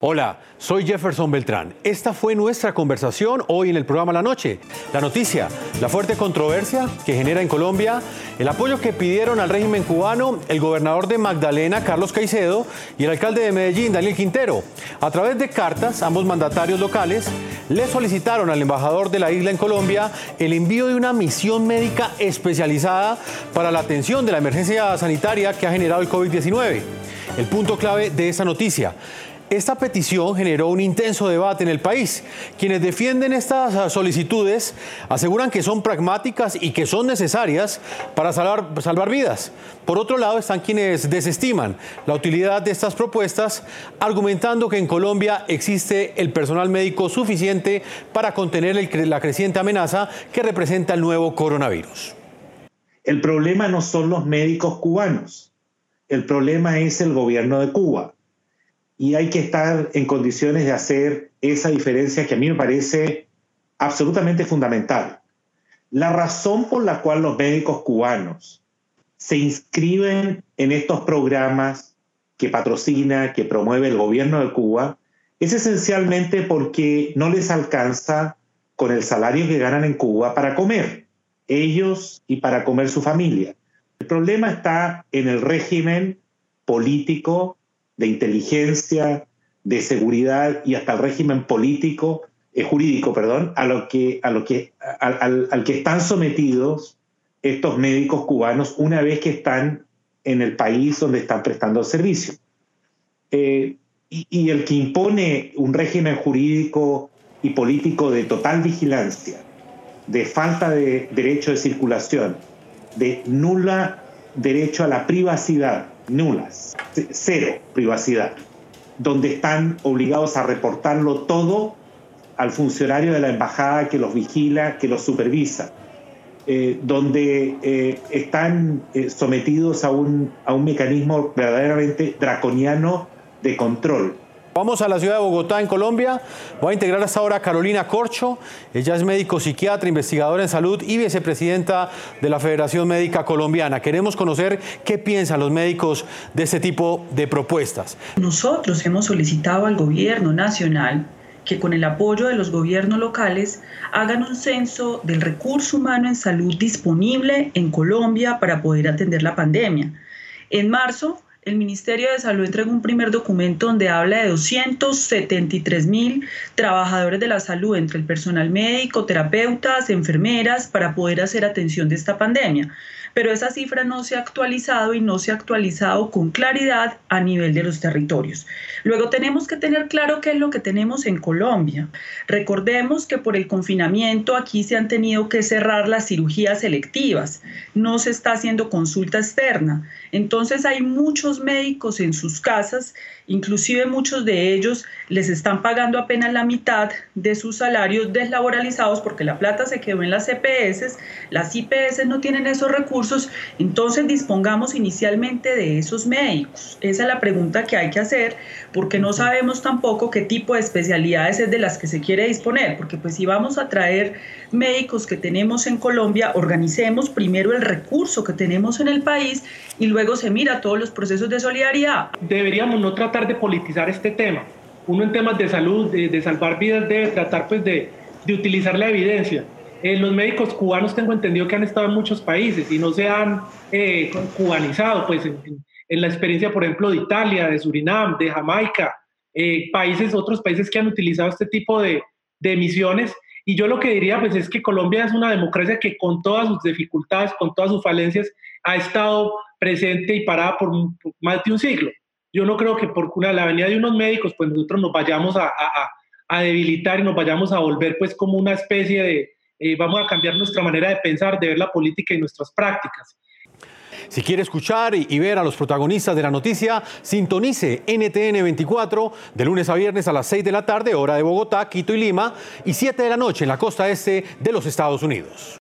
Hola, soy Jefferson Beltrán. Esta fue nuestra conversación hoy en el programa La Noche. La noticia, la fuerte controversia que genera en Colombia, el apoyo que pidieron al régimen cubano el gobernador de Magdalena, Carlos Caicedo, y el alcalde de Medellín, Daniel Quintero. A través de cartas, ambos mandatarios locales le solicitaron al embajador de la isla en Colombia el envío de una misión médica especializada para la atención de la emergencia sanitaria que ha generado el COVID-19. El punto clave de esta noticia esta petición generó un intenso debate en el país. Quienes defienden estas solicitudes aseguran que son pragmáticas y que son necesarias para salvar, vidas. Por otro lado están quienes desestiman la utilidad de estas propuestas, argumentando que en Colombia existe el personal médico suficiente para contener la creciente amenaza que representa el nuevo coronavirus. El problema no son los médicos cubanos, el problema es el gobierno de Cuba y hay que estar en condiciones de hacer esa diferencia que a mí me parece absolutamente fundamental. La razón por la cual los médicos cubanos se inscriben en estos programas que patrocina, que promueve el gobierno de Cuba, es esencialmente porque no les alcanza con el salario que ganan en Cuba para comer, ellos y para comer su familia. El problema está en el régimen político de inteligencia, de seguridad y hasta el régimen político, eh, jurídico, perdón, a lo que, a lo que, al, que están sometidos estos médicos cubanos una vez que están en el país donde están prestando el servicio. Eh, y, y, el que impone un régimen jurídico y político de total vigilancia, de falta de derecho de circulación, de nula derecho a la privacidad, nulas, cero privacidad, donde están obligados a reportarlo todo al funcionario de la embajada que los vigila, que los supervisa, eh, donde eh, están eh, sometidos a un, a un mecanismo verdaderamente draconiano de control. Vamos a la ciudad de Bogotá, en Colombia. Voy a integrar hasta ahora a Carolina Corcho. Ella es médico psiquiatra, investigadora en salud y vicepresidenta de la Federación Médica Colombiana. Queremos conocer qué piensan los médicos de este tipo de propuestas. Nosotros hemos solicitado al gobierno nacional que con el apoyo de los gobiernos locales hagan un censo del recurso humano en salud disponible en Colombia para poder atender la pandemia. En marzo el Ministerio de Salud entregó un primer documento donde habla de 273 mil trabajadores de la salud, entre el personal médico, terapeutas, enfermeras, para poder hacer atención de esta pandemia pero esa cifra no se ha actualizado y no se ha actualizado con claridad a nivel de los territorios. Luego tenemos que tener claro qué es lo que tenemos en Colombia. Recordemos que por el confinamiento aquí se han tenido que cerrar las cirugías selectivas, no se está haciendo consulta externa. Entonces hay muchos médicos en sus casas, inclusive muchos de ellos les están pagando apenas la mitad de sus salarios deslaboralizados porque la plata se quedó en las EPS, las IPS no tienen esos recursos entonces dispongamos inicialmente de esos médicos. Esa es la pregunta que hay que hacer porque no sabemos tampoco qué tipo de especialidades es de las que se quiere disponer, porque pues si vamos a traer médicos que tenemos en Colombia, organicemos primero el recurso que tenemos en el país y luego se mira todos los procesos de solidaridad. Deberíamos no tratar de politizar este tema. Uno en temas de salud, de, salvar vidas, debe tratar pues de, de utilizar la evidencia eh, los médicos cubanos tengo entendido que han estado en muchos países y no se han eh, cubanizado, pues en, la experiencia, por ejemplo, de Italia, de Surinam, de Jamaica, eh, países, otros países que han utilizado este tipo de, de emisiones. Y yo lo que diría, pues es que Colombia es una democracia que con todas sus dificultades, con todas sus falencias, ha estado presente y parada por, más de un siglo. Yo no creo que por la venida de unos médicos, pues nosotros nos vayamos a, a, a debilitar y nos vayamos a volver pues como una especie de, eh, vamos a cambiar nuestra manera de pensar, de ver la política y nuestras prácticas. Si quiere escuchar y ver a los protagonistas de la noticia, sintonice NTN 24 de lunes a viernes a las 6 de la tarde, hora de Bogotá, Quito y Lima, y 7 de la noche en la costa este de los Estados Unidos.